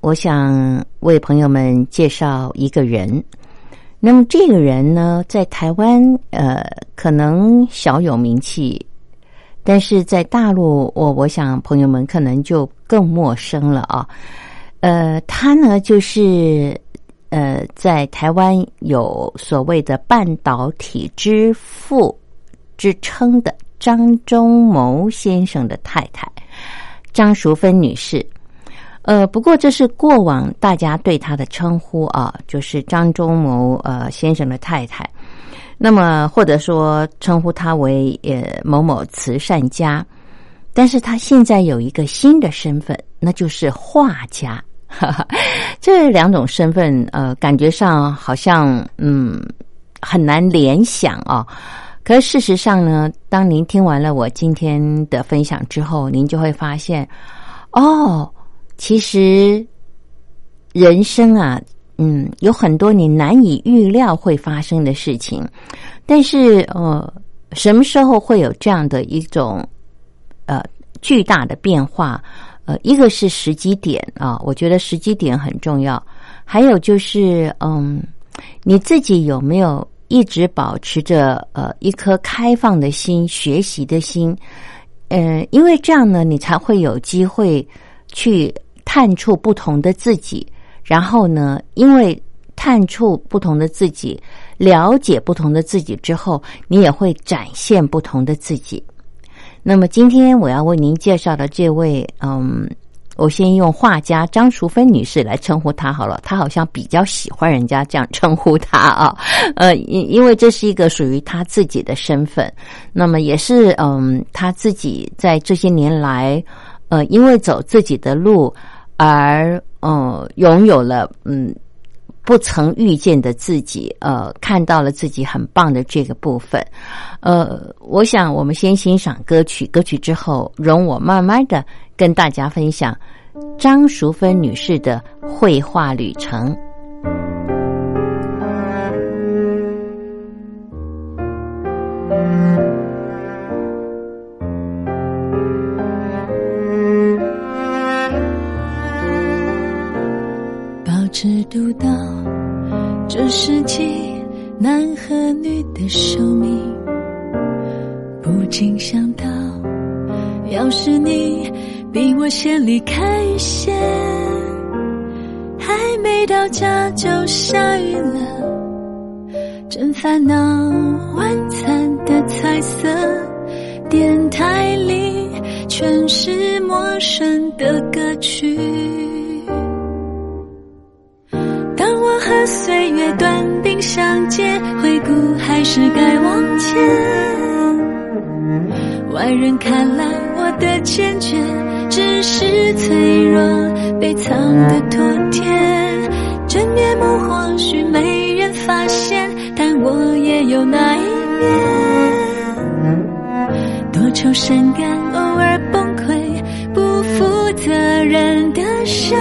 我想为朋友们介绍一个人。那么这个人呢，在台湾呃，可能小有名气，但是在大陆，我我想朋友们可能就更陌生了啊。呃，他呢，就是呃，在台湾有所谓的半导体之父之称的张忠谋先生的太太张淑芬女士。呃，不过这是过往大家对他的称呼啊，就是张忠谋呃先生的太太。那么或者说称呼他为呃某某慈善家，但是他现在有一个新的身份，那就是画家。这两种身份呃，感觉上好像嗯很难联想啊。可事实上呢，当您听完了我今天的分享之后，您就会发现哦。其实，人生啊，嗯，有很多你难以预料会发生的事情，但是呃，什么时候会有这样的一种呃巨大的变化？呃，一个是时机点啊，我觉得时机点很重要。还有就是，嗯，你自己有没有一直保持着呃一颗开放的心、学习的心？嗯，因为这样呢，你才会有机会去。探触不同的自己，然后呢？因为探触不同的自己，了解不同的自己之后，你也会展现不同的自己。那么今天我要为您介绍的这位，嗯，我先用画家张淑芬女士来称呼她好了。她好像比较喜欢人家这样称呼她啊，呃，因因为这是一个属于她自己的身份。那么也是，嗯，她自己在这些年来，呃，因为走自己的路。而嗯，拥有了嗯不曾遇见的自己，呃，看到了自己很棒的这个部分，呃，我想我们先欣赏歌曲，歌曲之后，容我慢慢的跟大家分享张淑芬女士的绘画旅程。读到这世纪男和女的寿命，不禁想到，要是你比我先离开些，还没到家就下雨了，真烦恼。晚餐的彩色电台里全是陌生的歌曲。岁月短兵相接，回顾还是该往前。外人看来，我的坚决只是脆弱被藏的妥帖。真面目或许没人发现，但我也有那一面。多愁善感，偶尔崩溃，不负责任的像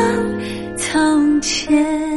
从前。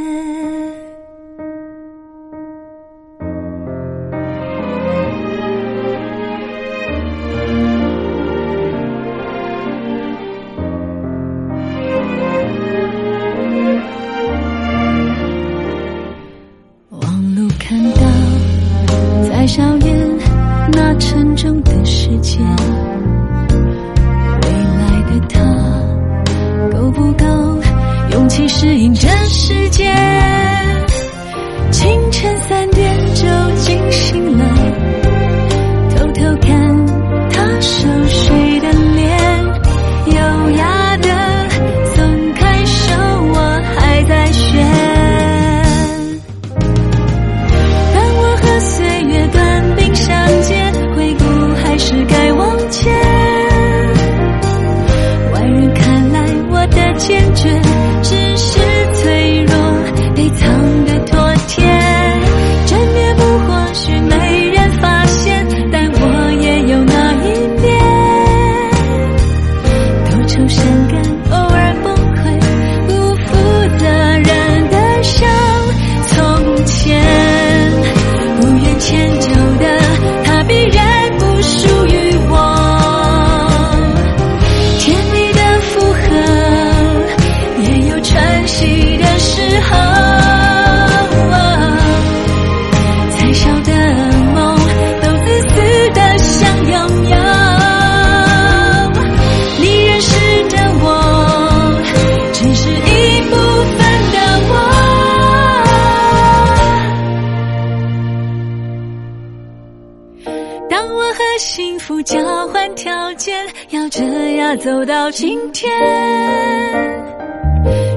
走到今天。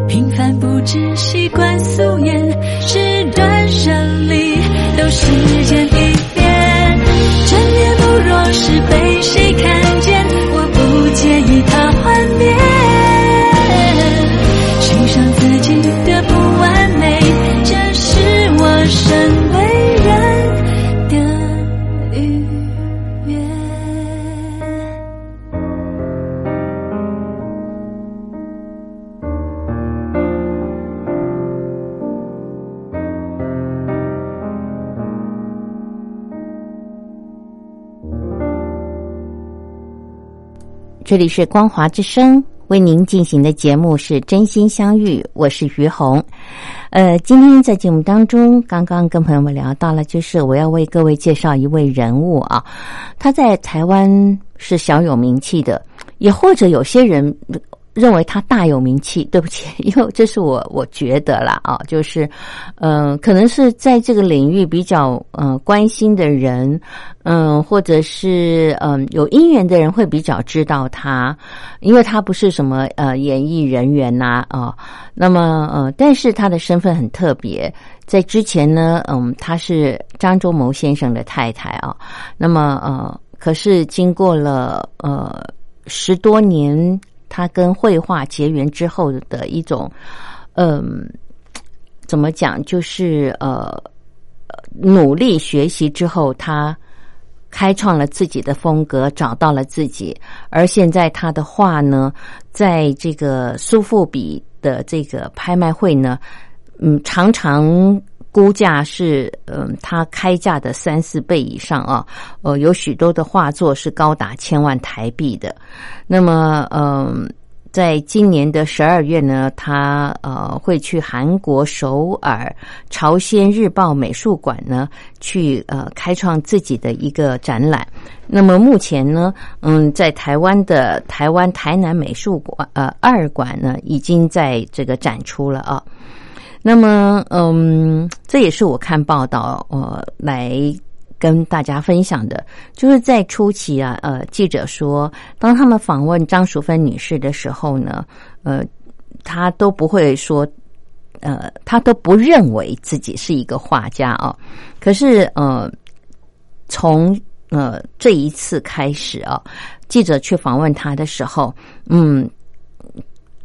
平凡不知习惯素颜，这里是光华之声为您进行的节目是真心相遇，我是于红。呃，今天在节目当中，刚刚跟朋友们聊到了，就是我要为各位介绍一位人物啊，他在台湾是小有名气的，也或者有些人认为他大有名气。对不起，因为这是我我觉得啦啊，就是嗯、可能是在这个领域比较呃关心的人，嗯、或者是嗯、有姻缘的人会比较知道他，因为他不是什么呃演艺人员呐啊、那么呃，但是他的身份很特别，在之前呢，嗯，他是张忠谋先生的太太啊，那么呃，可是经过了呃十多年，他跟绘画结缘之后的一种，嗯、怎么讲，就是呃努力学习之后，他。开创了自己的风格，找到了自己，而现在他的画呢，在这个苏富比的这个拍卖会呢，嗯，常常估价是嗯，他开价的三四倍以上啊，呃，有许多的画作是高达千万台币的。那么，嗯、在今年的十二月呢，他呃会去韩国首尔朝鲜日报美术馆呢，去呃开创自己的一个展览。那么目前呢，嗯，在台湾的台湾台南美术馆呃二馆呢，已经在这个展出了啊。那么，嗯，这也是我看报道呃来跟大家分享的，就是在初期啊，呃，记者说，当他们访问张淑芬女士的时候呢，呃，她都不会说，呃，她都不认为自己是一个画家啊。可是，呃，从呃这一次开始啊，记者去访问她的时候，嗯。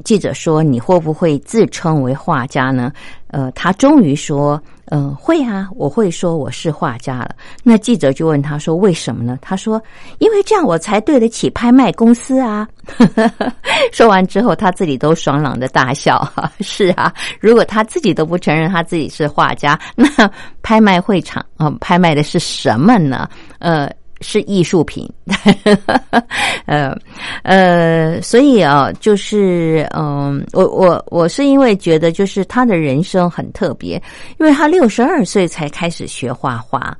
记者说：“你会不会自称为画家呢？”呃，他终于说：“嗯、呃，会啊，我会说我是画家了。”那记者就问他说：“为什么呢？”他说：“因为这样我才对得起拍卖公司啊。”说完之后，他自己都爽朗的大笑。哈，是啊，如果他自己都不承认他自己是画家，那拍卖会场啊、拍卖的是什么呢？呃。是艺术品，呃呃，所以啊，就是嗯，我我我是因为觉得，就是他的人生很特别，因为他六十二岁才开始学画画，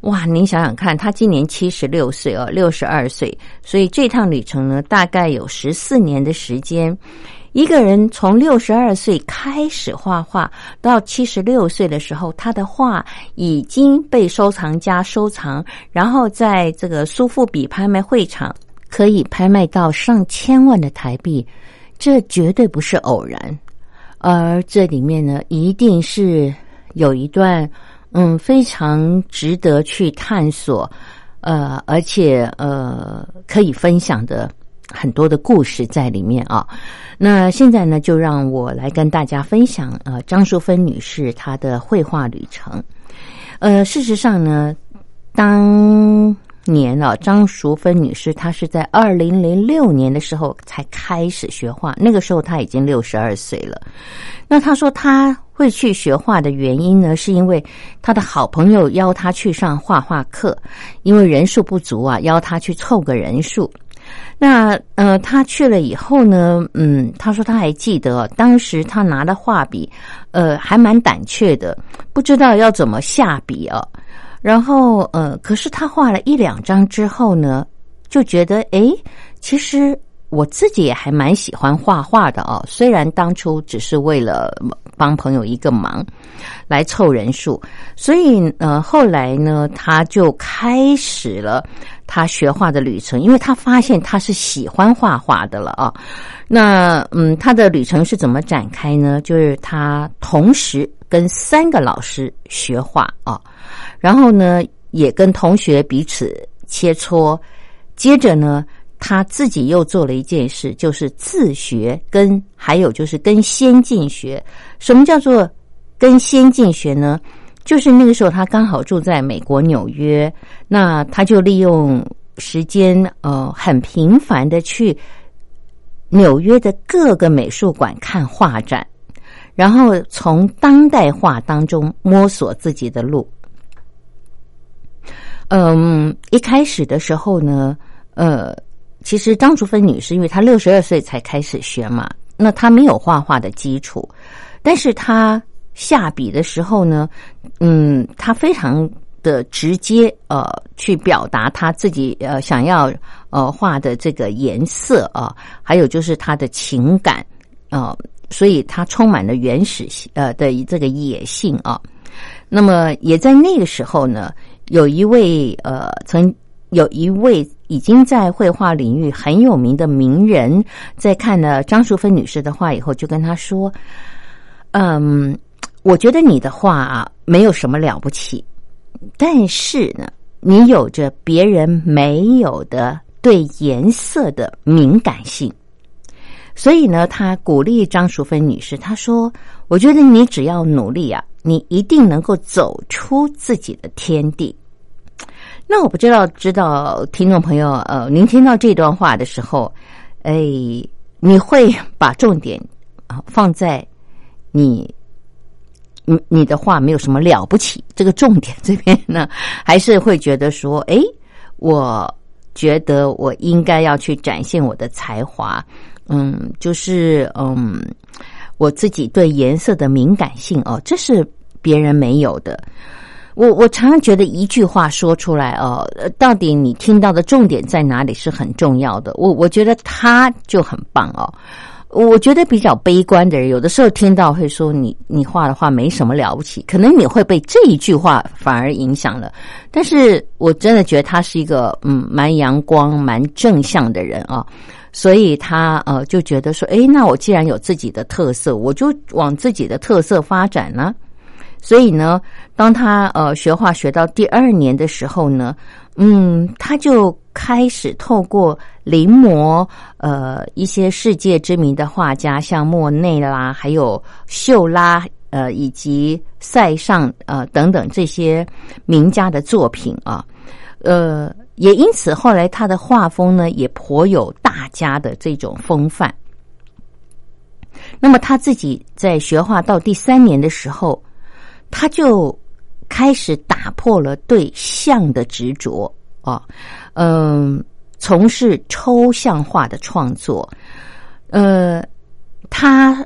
哇，您想想看，他今年七十六岁哦，六十二岁，所以这趟旅程呢，大概有十四年的时间。一个人从六十二岁开始画画，到七十六岁的时候，他的画已经被收藏家收藏，然后在这个苏富比拍卖会场可以拍卖到上千万的台币，这绝对不是偶然。而这里面呢，一定是有一段嗯非常值得去探索，呃，而且呃可以分享的。很多的故事在里面啊，那现在呢，就让我来跟大家分享呃张淑芬女士她的绘画旅程。呃，事实上呢，当年啊，张淑芬女士她是在二零零六年的时候才开始学画，那个时候她已经六十二岁了。那她说她会去学画的原因呢，是因为她的好朋友邀她去上画画课，因为人数不足啊，邀她去凑个人数。那呃，他去了以后呢，嗯，他说他还记得当时他拿的画笔，呃，还蛮胆怯的，不知道要怎么下笔啊。然后呃，可是他画了一两张之后呢，就觉得诶，其实。我自己也还蛮喜欢画画的哦，虽然当初只是为了帮朋友一个忙，来凑人数，所以呃后来呢，他就开始了他学画的旅程，因为他发现他是喜欢画画的了啊。那嗯，他的旅程是怎么展开呢？就是他同时跟三个老师学画啊，然后呢也跟同学彼此切磋，接着呢。他自己又做了一件事，就是自学，跟还有就是跟先进学。什么叫做跟先进学呢？就是那个时候他刚好住在美国纽约，那他就利用时间，呃，很频繁的去纽约的各个美术馆看画展，然后从当代画当中摸索自己的路。嗯，一开始的时候呢，呃。其实张淑芬女士，因为她六十二岁才开始学嘛，那她没有画画的基础，但是她下笔的时候呢，嗯，她非常的直接，呃，去表达她自己呃想要呃画的这个颜色啊，还有就是她的情感啊，所以她充满了原始性呃的这个野性啊。那么也在那个时候呢，有一位呃曾。有一位已经在绘画领域很有名的名人，在看了张淑芬女士的画以后，就跟她说：“嗯，我觉得你的画啊没有什么了不起，但是呢，你有着别人没有的对颜色的敏感性。所以呢，他鼓励张淑芬女士，他说：我觉得你只要努力啊，你一定能够走出自己的天地。”那我不知道，知道听众朋友，呃，您听到这段话的时候，哎，你会把重点啊放在你，你你的话没有什么了不起，这个重点这边呢，还是会觉得说，哎，我觉得我应该要去展现我的才华，嗯，就是嗯，我自己对颜色的敏感性哦，这是别人没有的。我我常常觉得一句话说出来哦，到底你听到的重点在哪里是很重要的。我我觉得他就很棒哦。我觉得比较悲观的人，有的时候听到会说你你画的话没什么了不起，可能你会被这一句话反而影响了。但是我真的觉得他是一个嗯蛮阳光、蛮正向的人啊，所以他呃就觉得说，哎，那我既然有自己的特色，我就往自己的特色发展呢。所以呢，当他呃学画学到第二年的时候呢，嗯，他就开始透过临摹呃一些世界知名的画家，像莫内啦，还有秀拉呃以及塞尚呃等等这些名家的作品啊，呃，也因此后来他的画风呢也颇有大家的这种风范。那么他自己在学画到第三年的时候。他就开始打破了对象的执着啊，嗯，从事抽象化的创作，呃，他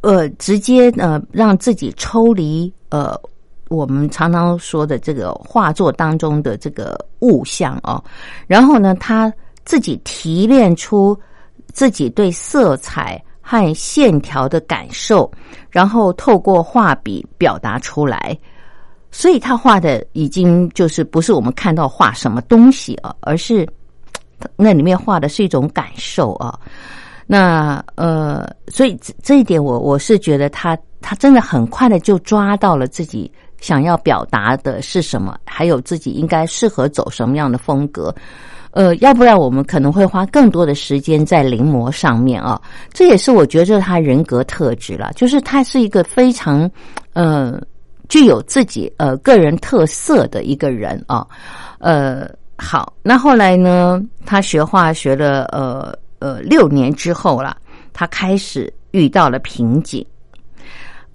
呃直接呃让自己抽离呃我们常常说的这个画作当中的这个物象哦，然后呢，他自己提炼出自己对色彩和线条的感受，然后透过画笔表达出来。所以他画的已经就是不是我们看到画什么东西啊，而是那里面画的是一种感受啊。那呃，所以这一点我我是觉得他他真的很快的就抓到了自己想要表达的是什么，还有自己应该适合走什么样的风格。呃，要不然我们可能会花更多的时间在临摹上面啊。这也是我觉得他人格特质了，就是他是一个非常呃。具有自己呃个人特色的一个人啊，呃，好，那后来呢，他学画学了呃呃六年之后了，他开始遇到了瓶颈。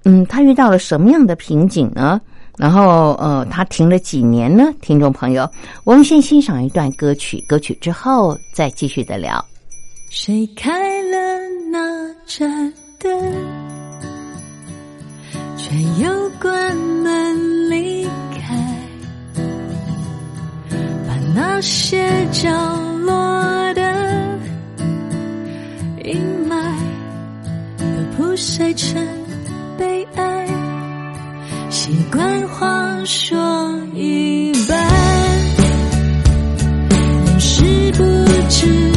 嗯，他遇到了什么样的瓶颈呢？然后呃，他停了几年呢？听众朋友，我们先欣赏一段歌曲，歌曲之后再继续的聊。谁开了那盏灯？却又关门离开，把那些角落的阴霾都铺晒成悲哀，习惯话说一半，掩饰不知。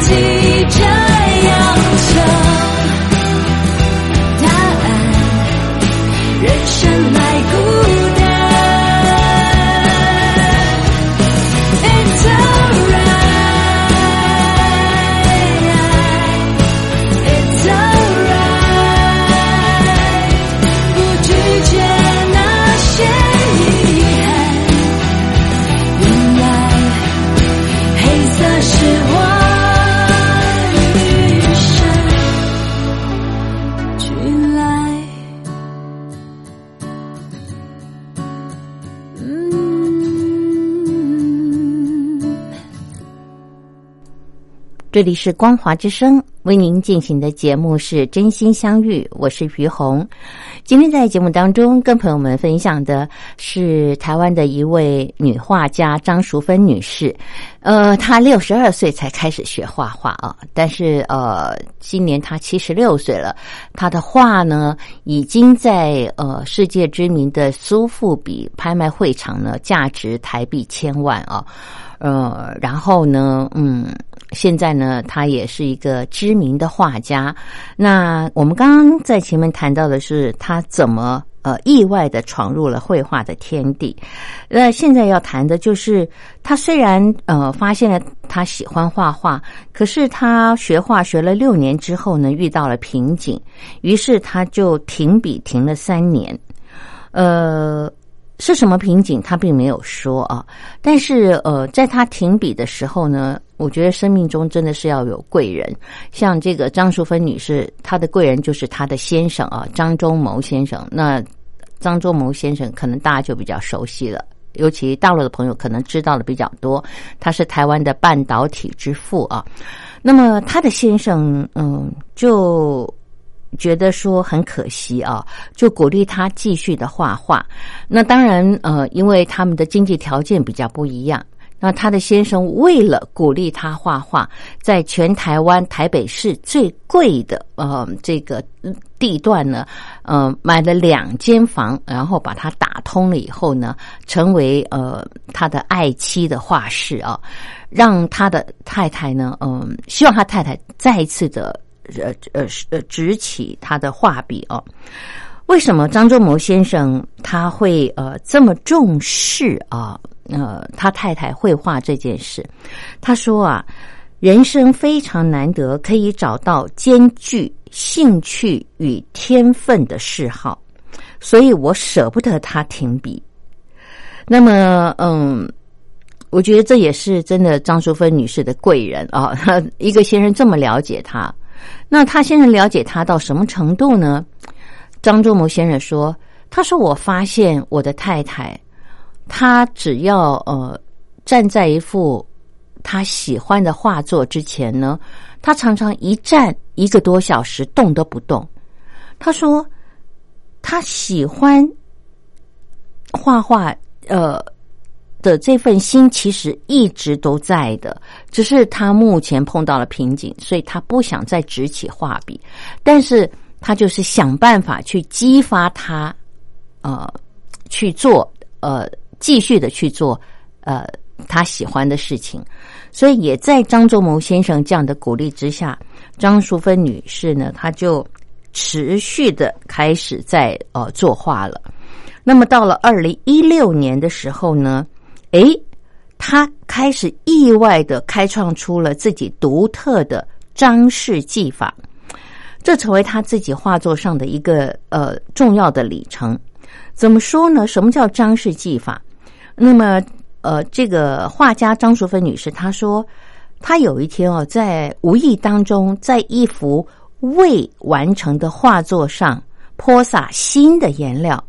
记着这里是光华之声为您进行的节目是真心相遇，我是于红。今天在节目当中跟朋友们分享的是台湾的一位女画家张淑芬女士。呃，她六十二岁才开始学画画啊，但是呃，今年她七十六岁了，她的画呢已经在呃世界知名的苏富比拍卖会场呢价值台币千万啊。呃，然后呢，嗯，现在呢，他也是一个知名的画家。那我们刚刚在前面谈到的是他怎么呃意外的闯入了绘画的天地。那现在要谈的就是他虽然呃发现了他喜欢画画，可是他学画学了六年之后呢，遇到了瓶颈，于是他就停笔停了三年。呃。是什么瓶颈？他并没有说啊，但是呃，在他停笔的时候呢，我觉得生命中真的是要有贵人，像这个张淑芬女士，她的贵人就是她的先生啊，张忠谋先生。那张忠谋先生可能大家就比较熟悉了，尤其大陆的朋友可能知道的比较多，他是台湾的半导体之父啊。那么他的先生，嗯，就。觉得说很可惜啊，就鼓励他继续的画画。那当然，呃，因为他们的经济条件比较不一样。那他的先生为了鼓励他画画，在全台湾台北市最贵的呃这个地段呢，呃，买了两间房，然后把它打通了以后呢，成为呃他的爱妻的画室啊，让他的太太呢，嗯，希望他太太再一次的。呃呃呃，执起他的画笔哦。为什么张忠谋先生他会呃这么重视啊？呃，他太太绘画这件事，他说啊，人生非常难得可以找到兼具兴趣与天分的嗜好，所以我舍不得他停笔。那么，嗯，我觉得这也是真的张淑芬女士的贵人啊，一个先生这么了解他。那他先生了解他到什么程度呢？张忠谋先生说：“他说我发现我的太太，他只要呃站在一幅他喜欢的画作之前呢，他常常一站一个多小时动都不动。他说他喜欢画画，呃。”的这份心其实一直都在的，只是他目前碰到了瓶颈，所以他不想再执起画笔，但是他就是想办法去激发他，呃，去做，呃，继续的去做，呃，他喜欢的事情。所以也在张仲谋先生这样的鼓励之下，张淑芬女士呢，她就持续的开始在呃作画了。那么到了二零一六年的时候呢？哎，他开始意外的开创出了自己独特的张氏技法，这成为他自己画作上的一个呃重要的里程。怎么说呢？什么叫张氏技法？那么呃，这个画家张淑芬女士她说，她有一天哦，在无意当中，在一幅未完成的画作上泼洒新的颜料。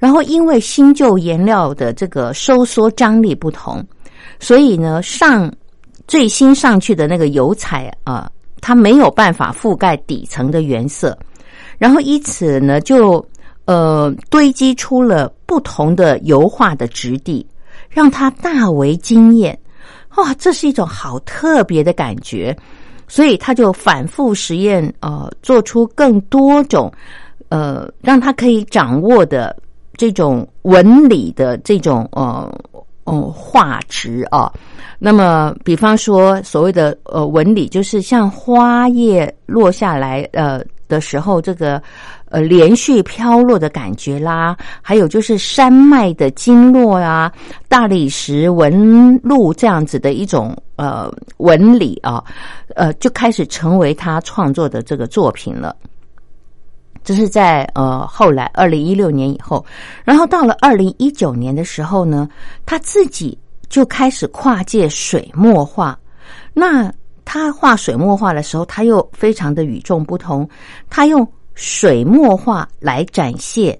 然后，因为新旧颜料的这个收缩张力不同，所以呢，上最新上去的那个油彩啊，它没有办法覆盖底层的原色，然后以此呢，就呃堆积出了不同的油画的质地，让他大为惊艳。哇，这是一种好特别的感觉，所以他就反复实验，呃，做出更多种，呃，让他可以掌握的。这种纹理的这种呃呃画质啊，那么比方说所谓的呃纹理，就是像花叶落下来呃的时候，这个呃连续飘落的感觉啦，还有就是山脉的经络啊，大理石纹路这样子的一种呃纹理啊，呃就开始成为他创作的这个作品了。这是在呃后来二零一六年以后，然后到了二零一九年的时候呢，他自己就开始跨界水墨画。那他画水墨画的时候，他又非常的与众不同。他用水墨画来展现，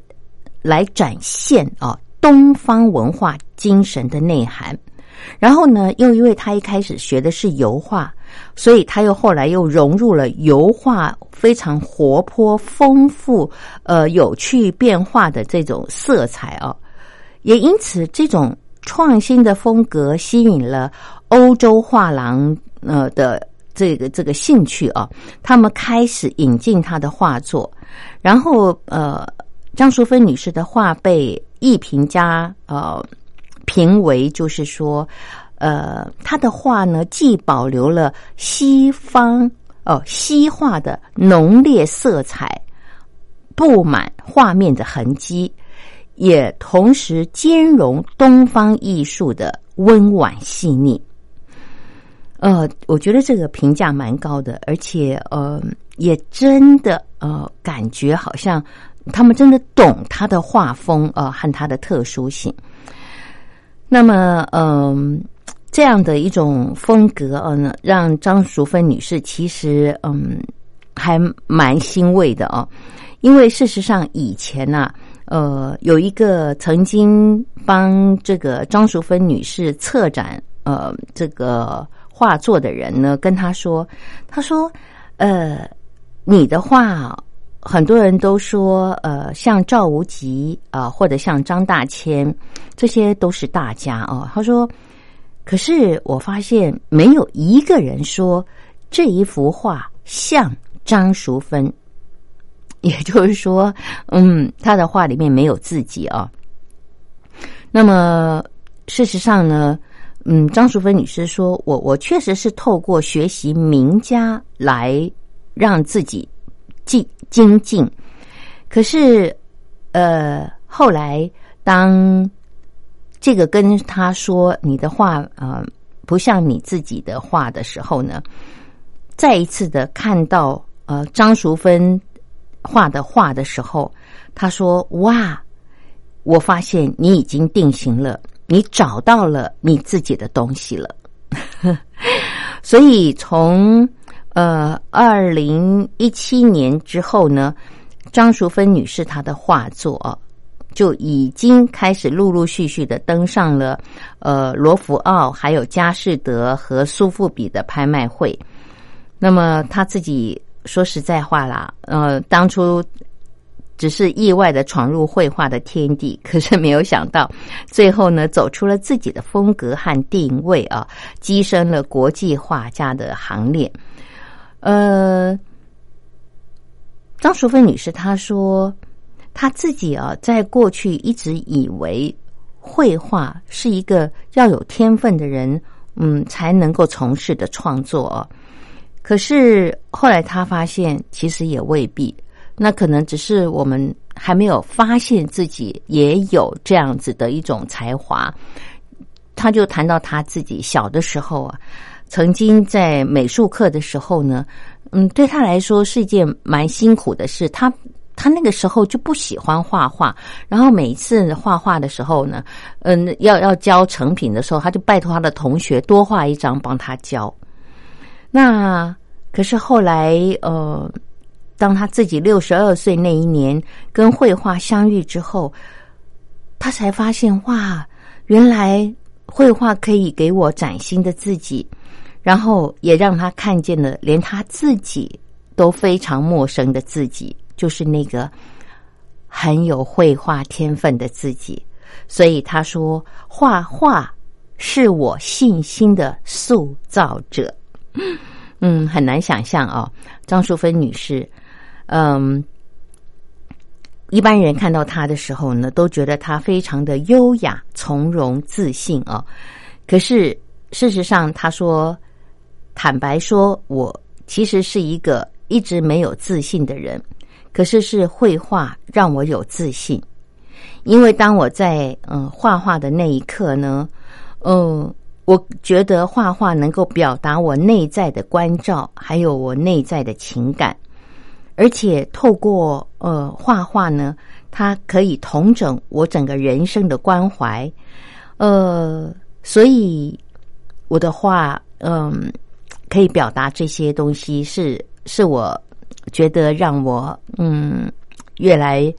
来展现啊东方文化精神的内涵。然后呢，又因为他一开始学的是油画，所以他又后来又融入了油画非常活泼、丰富、呃有趣变化的这种色彩啊，也因此这种创新的风格吸引了欧洲画廊呃的这个这个兴趣啊，他们开始引进他的画作，然后呃张淑芬女士的画被艺评家呃评为就是说。呃，他的画呢，既保留了西方哦西画的浓烈色彩，布满画面的痕迹，也同时兼容东方艺术的温婉细腻。呃，我觉得这个评价蛮高的，而且呃，也真的呃，感觉好像他们真的懂他的画风呃和他的特殊性。那么，嗯。这样的一种风格，嗯，让张淑芬女士其实嗯还蛮欣慰的哦，因为事实上以前呢，呃，有一个曾经帮这个张淑芬女士策展呃这个画作的人呢，跟他说，他说，呃，你的画很多人都说，呃，像赵无极啊，或者像张大千，这些都是大家哦，他说。可是我发现没有一个人说这一幅画像张淑芬，也就是说，嗯，他的画里面没有自己啊。那么事实上呢，嗯，张淑芬女士说我我确实是透过学习名家来让自己进精进。可是，呃，后来当。这个跟他说你的画呃不像你自己的画的时候呢，再一次的看到呃张淑芬画的画的时候，他说哇，我发现你已经定型了，你找到了你自己的东西了。所以从呃二零一七年之后呢，张淑芬女士她的画作。就已经开始陆陆续续的登上了，呃，罗浮奥、还有佳士得和苏富比的拍卖会。那么她自己说实在话啦，呃，当初只是意外的闯入绘画的天地，可是没有想到，最后呢，走出了自己的风格和定位啊，跻身了国际画家的行列。呃，张淑芬女士她说。她自己啊，在过去一直以为绘画是一个要有天分的人，嗯，才能够从事的创作。可是后来他发现，其实也未必。那可能只是我们还没有发现自己也有这样子的一种才华。他就谈到他自己小的时候啊，曾经在美术课的时候呢，嗯，对他来说是一件蛮辛苦的事。他。他那个时候就不喜欢画画，然后每次画画的时候呢，嗯，要要交成品的时候，他就拜托他的同学多画一张帮他交。那可是后来，呃，当他自己六十二岁那一年跟绘画相遇之后，他才发现哇，原来绘画可以给我崭新的自己，然后也让他看见了连他自己都非常陌生的自己。就是那个很有绘画天分的自己，所以他说：“画画是我信心的塑造者。”嗯，很难想象啊，张淑芬女士。嗯，一般人看到他的时候呢，都觉得他非常的优雅、从容、自信啊。可是事实上，他说：“坦白说，我其实是一个一直没有自信的人。”可是是绘画让我有自信，因为当我在嗯画画的那一刻呢，嗯，我觉得画画能够表达我内在的关照，还有我内在的情感，而且透过呃画画呢，它可以同整我整个人生的关怀，呃，所以我的画嗯可以表达这些东西，是是我。觉得让我嗯越来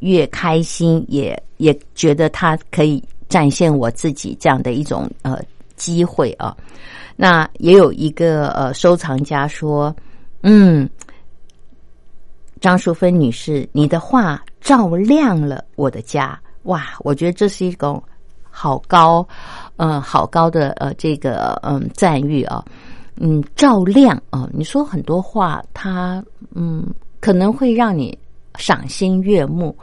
越开心，也也觉得它可以展现我自己这样的一种呃机会啊。那也有一个呃收藏家说，嗯，张淑芬女士，你的画照亮了我的家。哇，我觉得这是一种好高，嗯，好高的呃这个嗯赞誉啊。嗯，照亮啊，你说很多话，它嗯可能会让你赏心悦目，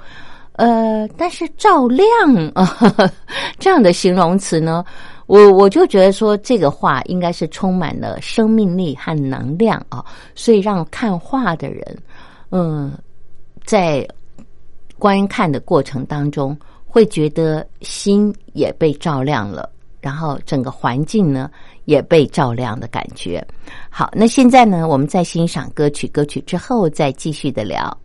呃，但是照亮啊 这样的形容词呢，我我就觉得说这个话应该是充满了生命力和能量啊，所以让看画的人，嗯，在观看的过程当中会觉得心也被照亮了，然后整个环境呢。也被照亮的感觉。好，那现在呢？我们在欣赏歌曲，歌曲之后再继续的聊。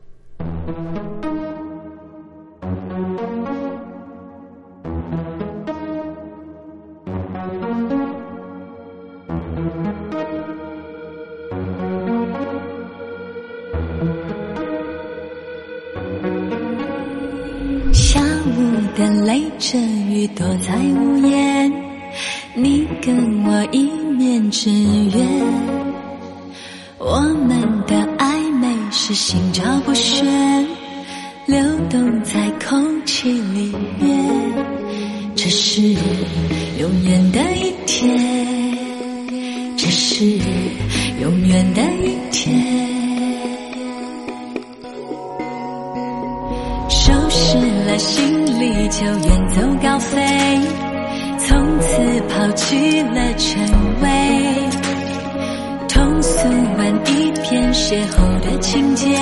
午的雷阵雨躲在屋檐。你跟我一面之缘，我们的暧昧是心照不宣，流动在空气里面。这是永远的一天，这是永远的一天。收拾了行李，就远走高飞。从此抛弃了称谓，通俗完一篇邂逅的情节，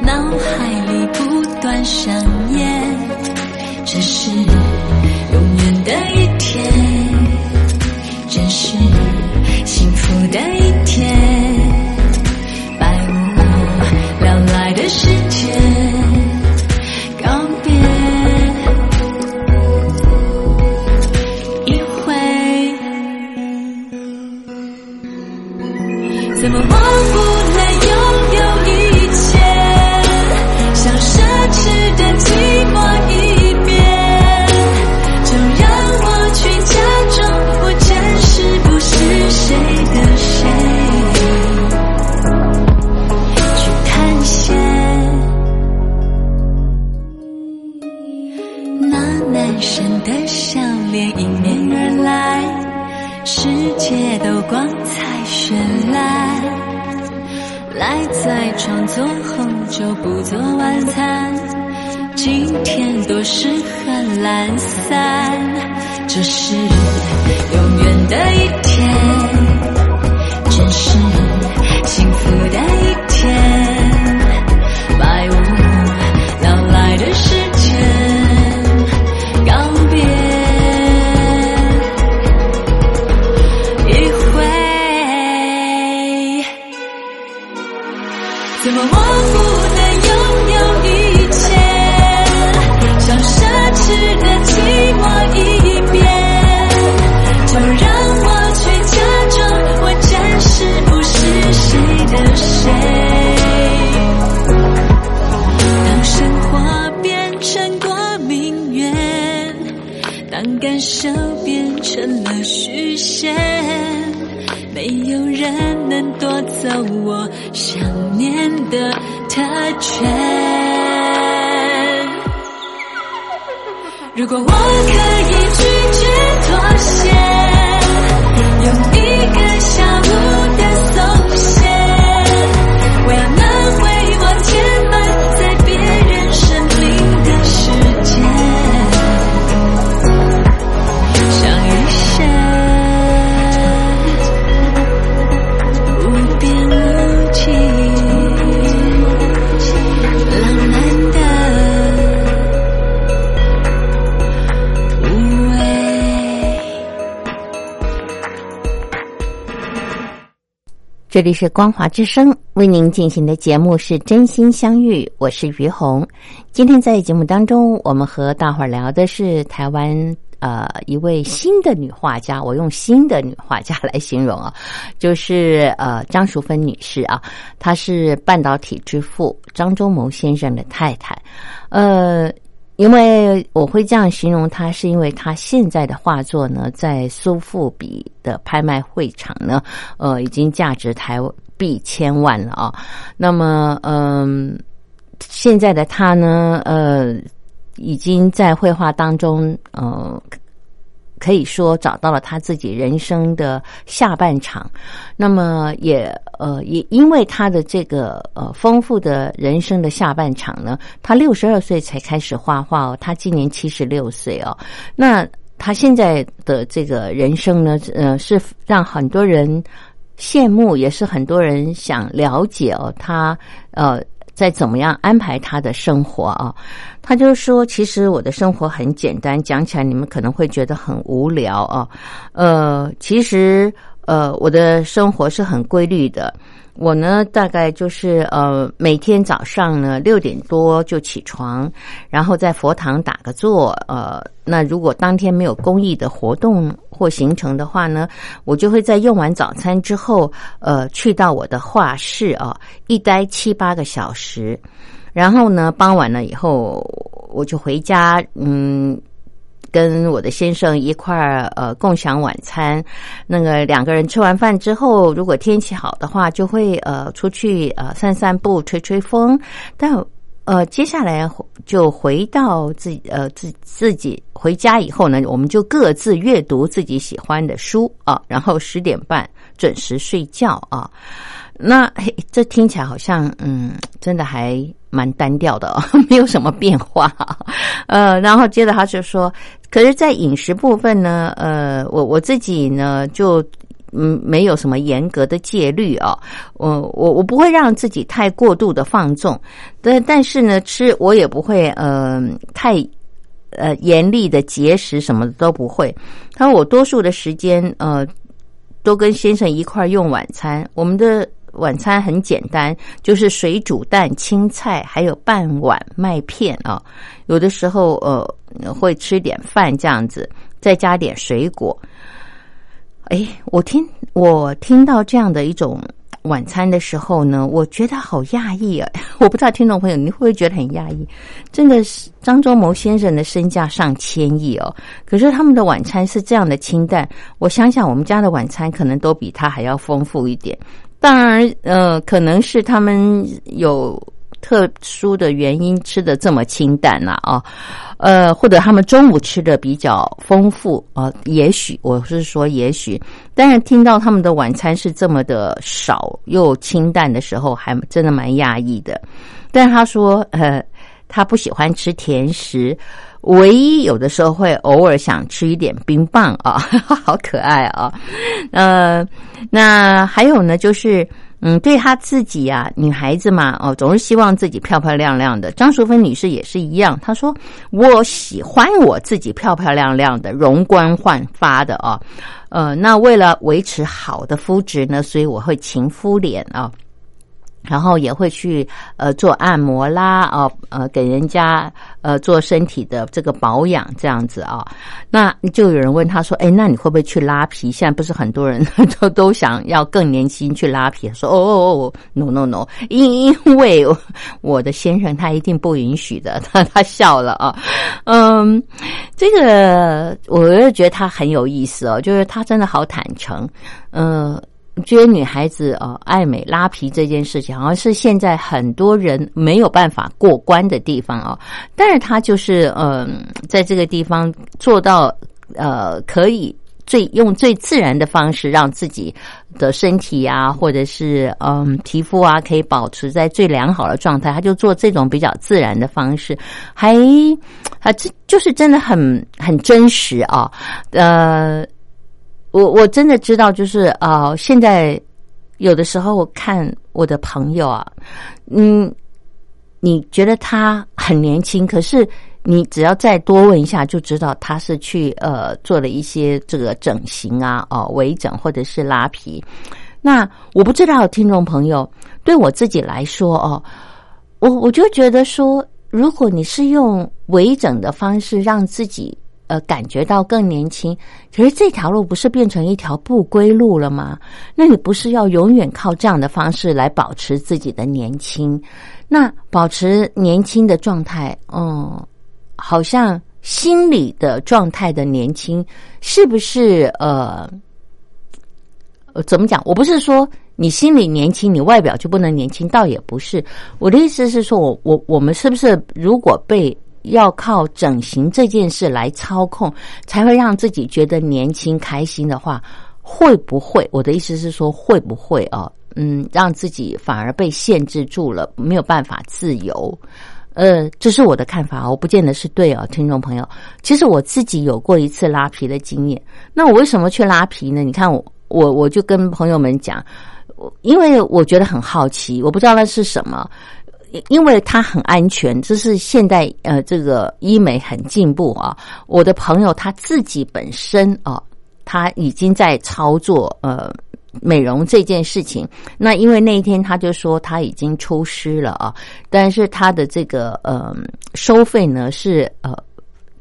脑海里不断上演。这是当感受变成了虚线。没有人能夺走我想念的特权。如果我可以拒绝妥协，用一个下午这里是光华之声为您进行的节目是真心相遇，我是于红。今天在节目当中，我们和大伙儿聊的是台湾呃一位新的女画家，我用新的女画家来形容啊，就是呃张淑芬女士啊，她是半导体之父张忠谋先生的太太，呃。因为我会这样形容他，是因为他现在的画作呢，在苏富比的拍卖会场呢，呃，已经价值台币千万了啊。那么，嗯，现在的他呢，呃，已经在绘画当中，呃。可以说找到了他自己人生的下半场，那么也呃也因为他的这个呃丰富的人生的下半场呢，他六十二岁才开始画画哦，他今年七十六岁哦，那他现在的这个人生呢，呃是让很多人羡慕，也是很多人想了解哦，他呃。在怎么样安排他的生活啊？他就说：“其实我的生活很简单，讲起来你们可能会觉得很无聊啊。呃，其实呃，我的生活是很规律的。”我呢，大概就是呃，每天早上呢六点多就起床，然后在佛堂打个坐。呃，那如果当天没有公益的活动或行程的话呢，我就会在用完早餐之后，呃，去到我的画室啊，一待七八个小时，然后呢，傍晚了以后我就回家，嗯。跟我的先生一块儿呃共享晚餐，那个两个人吃完饭之后，如果天气好的话，就会呃出去呃散散步、吹吹风。但呃接下来就回到自己呃自自己回家以后呢，我们就各自阅读自己喜欢的书啊，然后十点半准时睡觉啊。那嘿这听起来好像嗯，真的还蛮单调的哦，没有什么变化。呃，然后接着他就说，可是，在饮食部分呢，呃，我我自己呢，就嗯，没有什么严格的戒律啊。我我我不会让自己太过度的放纵，但但是呢，吃我也不会呃太呃严厉的节食，什么的都不会。他说我多数的时间呃都跟先生一块用晚餐，我们的。晚餐很简单，就是水煮蛋、青菜，还有半碗麦片啊。有的时候呃会吃点饭这样子，再加点水果。哎，我听我听到这样的一种晚餐的时候呢，我觉得好讶异啊！我不知道听众朋友你会不会觉得很讶异？真的是张忠谋先生的身价上千亿哦，可是他们的晚餐是这样的清淡。我想想，我们家的晚餐可能都比他还要丰富一点。当然，呃，可能是他们有特殊的原因吃的这么清淡呐啊，呃，或者他们中午吃的比较丰富啊，也许我是说也许，但是听到他们的晚餐是这么的少又清淡的时候，还真的蛮讶异的。但他说，呃，他不喜欢吃甜食。唯一有的时候会偶尔想吃一点冰棒啊，好可爱啊！呃，那还有呢，就是嗯，对她自己啊，女孩子嘛，哦，总是希望自己漂漂亮亮的。张淑芬女士也是一样，她说：“我喜欢我自己漂漂亮亮的、容光焕发的啊。”呃，那为了维持好的肤质呢，所以我会勤敷脸啊。然后也会去呃做按摩啦，哦呃给人家呃做身体的这个保养这样子啊，那就有人问他说，哎，那你会不会去拉皮？现在不是很多人 都都想要更年轻去拉皮？说哦哦哦，no no no，因因为我的先生他一定不允许的，他他笑了啊，嗯，这个我又觉得他很有意思哦，就是他真的好坦诚，嗯。觉得女孩子啊爱美拉皮这件事情，好像是现在很多人没有办法过关的地方啊。但是她就是嗯，在这个地方做到呃，可以最用最自然的方式，让自己的身体啊，或者是嗯皮肤啊，可以保持在最良好的状态。他就做这种比较自然的方式，还啊这就是真的很很真实啊，呃。我我真的知道，就是啊，现在有的时候我看我的朋友啊，嗯，你觉得他很年轻，可是你只要再多问一下，就知道他是去呃做了一些这个整形啊，哦，微整或者是拉皮。那我不知道听众朋友对我自己来说哦，我我就觉得说，如果你是用微整的方式让自己。呃，感觉到更年轻，可是这条路不是变成一条不归路了吗？那你不是要永远靠这样的方式来保持自己的年轻？那保持年轻的状态，嗯，好像心理的状态的年轻，是不是呃？怎么讲？我不是说你心里年轻，你外表就不能年轻，倒也不是。我的意思是说，我我我们是不是如果被要靠整形这件事来操控，才会让自己觉得年轻开心的话，会不会？我的意思是说，会不会啊？嗯，让自己反而被限制住了，没有办法自由。呃，这是我的看法，我不见得是对啊，听众朋友。其实我自己有过一次拉皮的经验。那我为什么去拉皮呢？你看我。我我就跟朋友们讲，因为我觉得很好奇，我不知道那是什么，因为它很安全，这是现代呃这个医美很进步啊。我的朋友他自己本身啊，他已经在操作呃美容这件事情。那因为那一天他就说他已经出师了啊，但是他的这个呃收费呢是呃。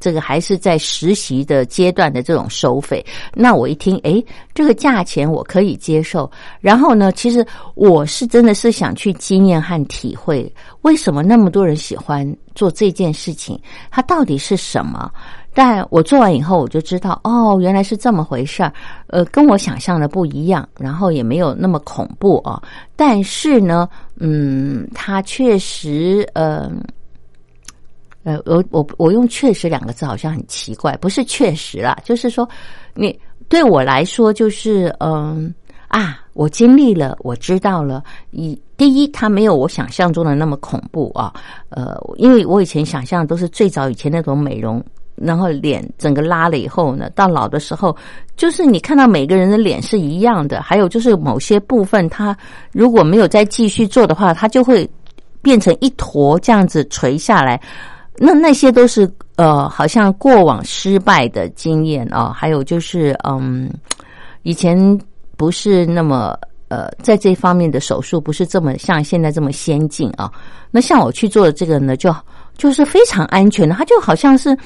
这个还是在实习的阶段的这种收费，那我一听，哎，这个价钱我可以接受。然后呢，其实我是真的是想去经验和体会，为什么那么多人喜欢做这件事情，它到底是什么？但我做完以后，我就知道，哦，原来是这么回事儿。呃，跟我想象的不一样，然后也没有那么恐怖啊。但是呢，嗯，它确实，嗯。呃，我我我用“确实”两个字好像很奇怪，不是确实啦，就是说，你对我来说就是嗯啊，我经历了，我知道了。一第一，它没有我想象中的那么恐怖啊。呃，因为我以前想象都是最早以前那种美容，然后脸整个拉了以后呢，到老的时候，就是你看到每个人的脸是一样的，还有就是某些部分，它如果没有再继续做的话，它就会变成一坨这样子垂下来。那那些都是呃，好像过往失败的经验啊，还有就是嗯，以前不是那么呃，在这方面的手术不是这么像现在这么先进啊。那像我去做的这个呢，就就是非常安全的，它就好像是。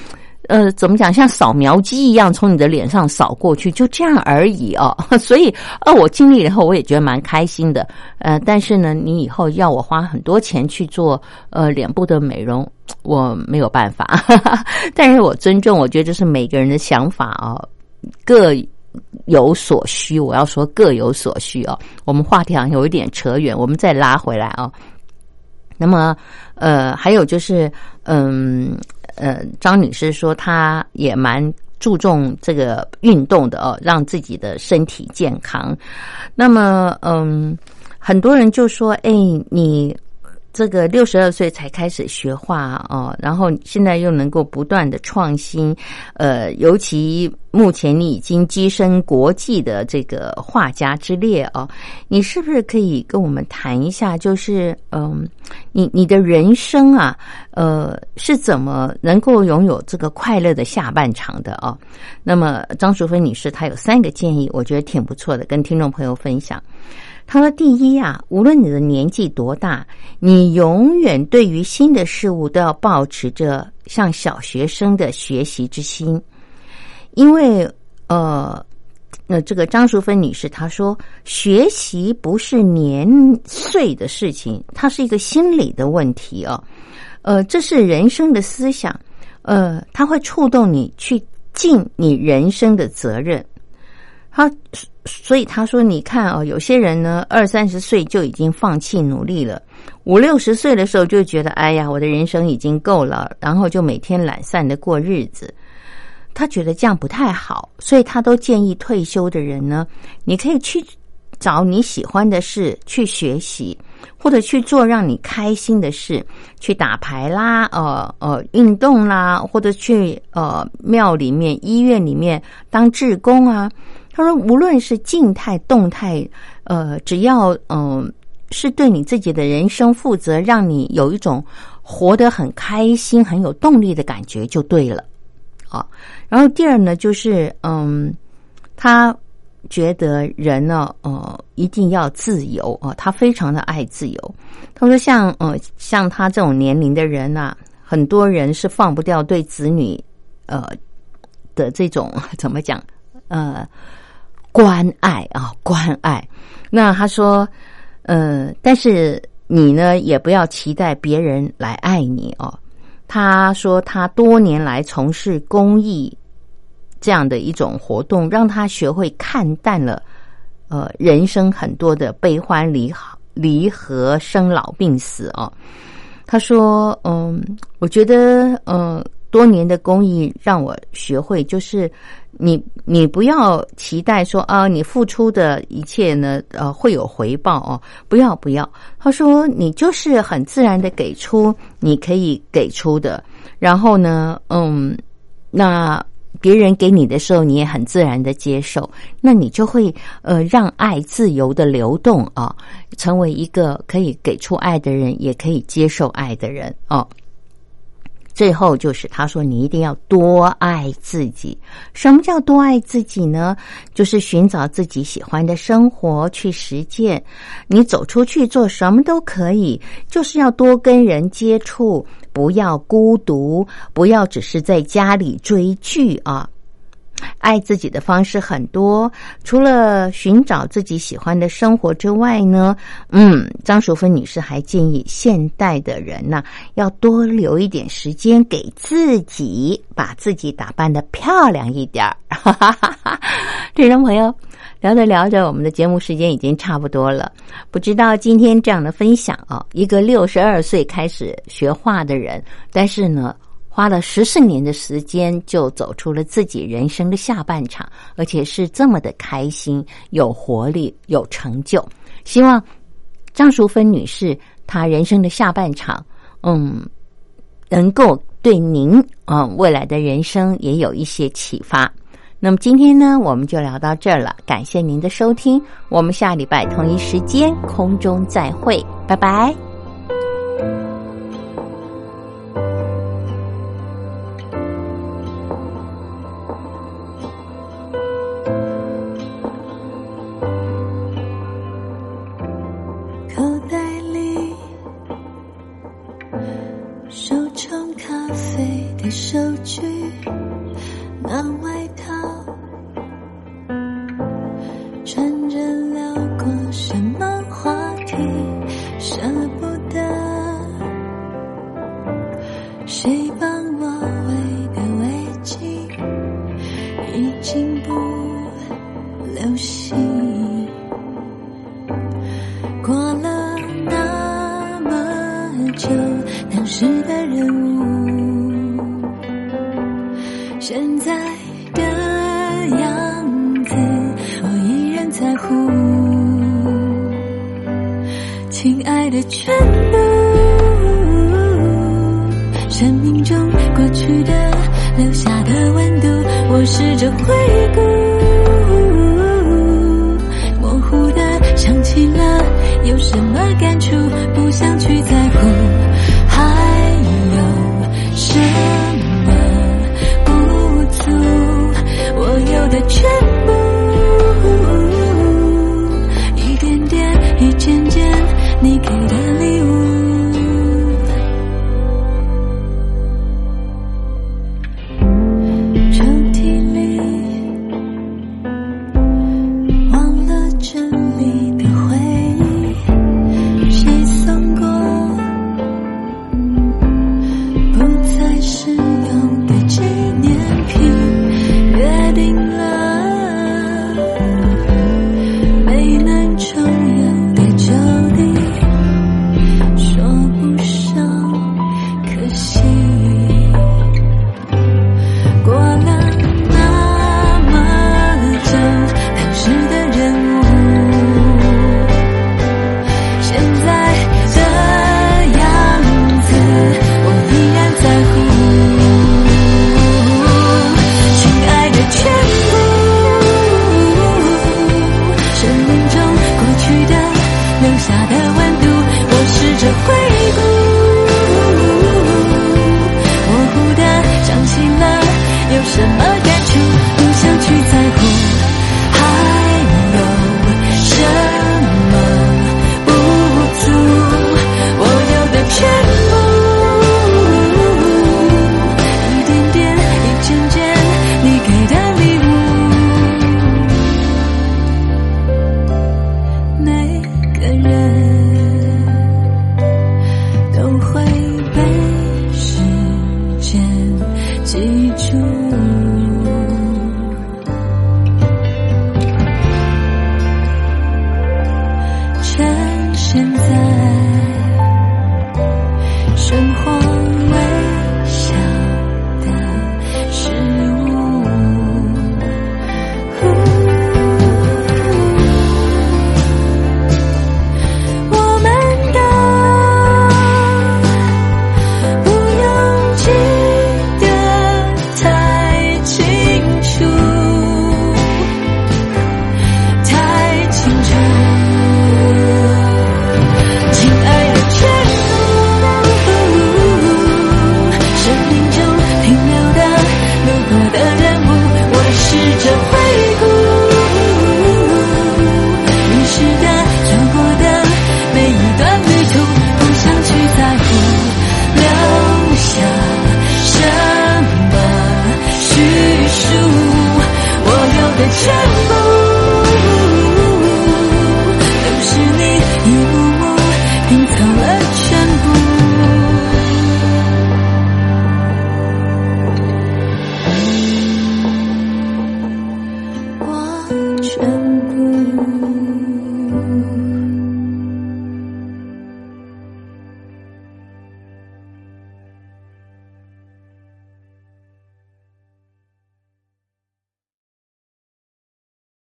呃，怎么讲？像扫描机一样从你的脸上扫过去，就这样而已哦。所以，呃，我经历了以后，我也觉得蛮开心的。呃，但是呢，你以后要我花很多钱去做呃脸部的美容，我没有办法。但是我尊重，我觉得这是每个人的想法啊，各有所需。我要说各有所需哦。我们话题好像有一点扯远，我们再拉回来啊。那么，呃，还有就是，嗯。呃，张女士说，她也蛮注重这个运动的哦，让自己的身体健康。那么，嗯，很多人就说，哎，你。这个六十二岁才开始学画哦，然后现在又能够不断的创新，呃，尤其目前你已经跻身国际的这个画家之列哦，你是不是可以跟我们谈一下？就是嗯，你你的人生啊，呃，是怎么能够拥有这个快乐的下半场的哦？那么张淑芬女士她有三个建议，我觉得挺不错的，跟听众朋友分享。他说：“第一啊，无论你的年纪多大，你永远对于新的事物都要保持着像小学生的学习之心，因为呃，那这个张淑芬女士她说，学习不是年岁的事情，它是一个心理的问题哦，呃，这是人生的思想，呃，它会触动你去尽你人生的责任。”他所以他说：“你看哦，有些人呢，二三十岁就已经放弃努力了，五六十岁的时候就觉得，哎呀，我的人生已经够了，然后就每天懒散的过日子。他觉得这样不太好，所以他都建议退休的人呢，你可以去找你喜欢的事去学习，或者去做让你开心的事，去打牌啦，呃呃，运动啦，或者去呃庙里面、医院里面当志工啊。”他说：“无论是静态、动态，呃，只要嗯是对你自己的人生负责，让你有一种活得很开心、很有动力的感觉，就对了。啊，然后第二呢，就是嗯，他觉得人呢，呃，一定要自由啊，他非常的爱自由。他说，像呃，像他这种年龄的人呐，很多人是放不掉对子女呃的这种 怎么讲呃。”关爱啊，关爱。那他说，呃，但是你呢，也不要期待别人来爱你哦。他说他多年来从事公益这样的一种活动，让他学会看淡了呃人生很多的悲欢离合、离合、生老病死啊。他说：“嗯，我觉得，嗯，多年的公益让我学会，就是你，你不要期待说啊，你付出的一切呢，呃，会有回报哦，不要不要。他说，你就是很自然的给出你可以给出的，然后呢，嗯，那。”别人给你的时候，你也很自然的接受，那你就会呃让爱自由的流动啊，成为一个可以给出爱的人，也可以接受爱的人哦。最后就是他说，你一定要多爱自己。什么叫多爱自己呢？就是寻找自己喜欢的生活去实践。你走出去做什么都可以，就是要多跟人接触。不要孤独，不要只是在家里追剧啊！爱自己的方式很多，除了寻找自己喜欢的生活之外呢，嗯，张淑芬女士还建议现代的人呢，要多留一点时间给自己，把自己打扮的漂亮一点儿。听众朋友。聊着聊着，我们的节目时间已经差不多了。不知道今天这样的分享啊，一个六十二岁开始学画的人，但是呢，花了十四年的时间就走出了自己人生的下半场，而且是这么的开心、有活力、有成就。希望张淑芬女士她人生的下半场，嗯，能够对您啊未来的人生也有一些启发。那么今天呢，我们就聊到这儿了。感谢您的收听，我们下礼拜同一时间空中再会，拜拜。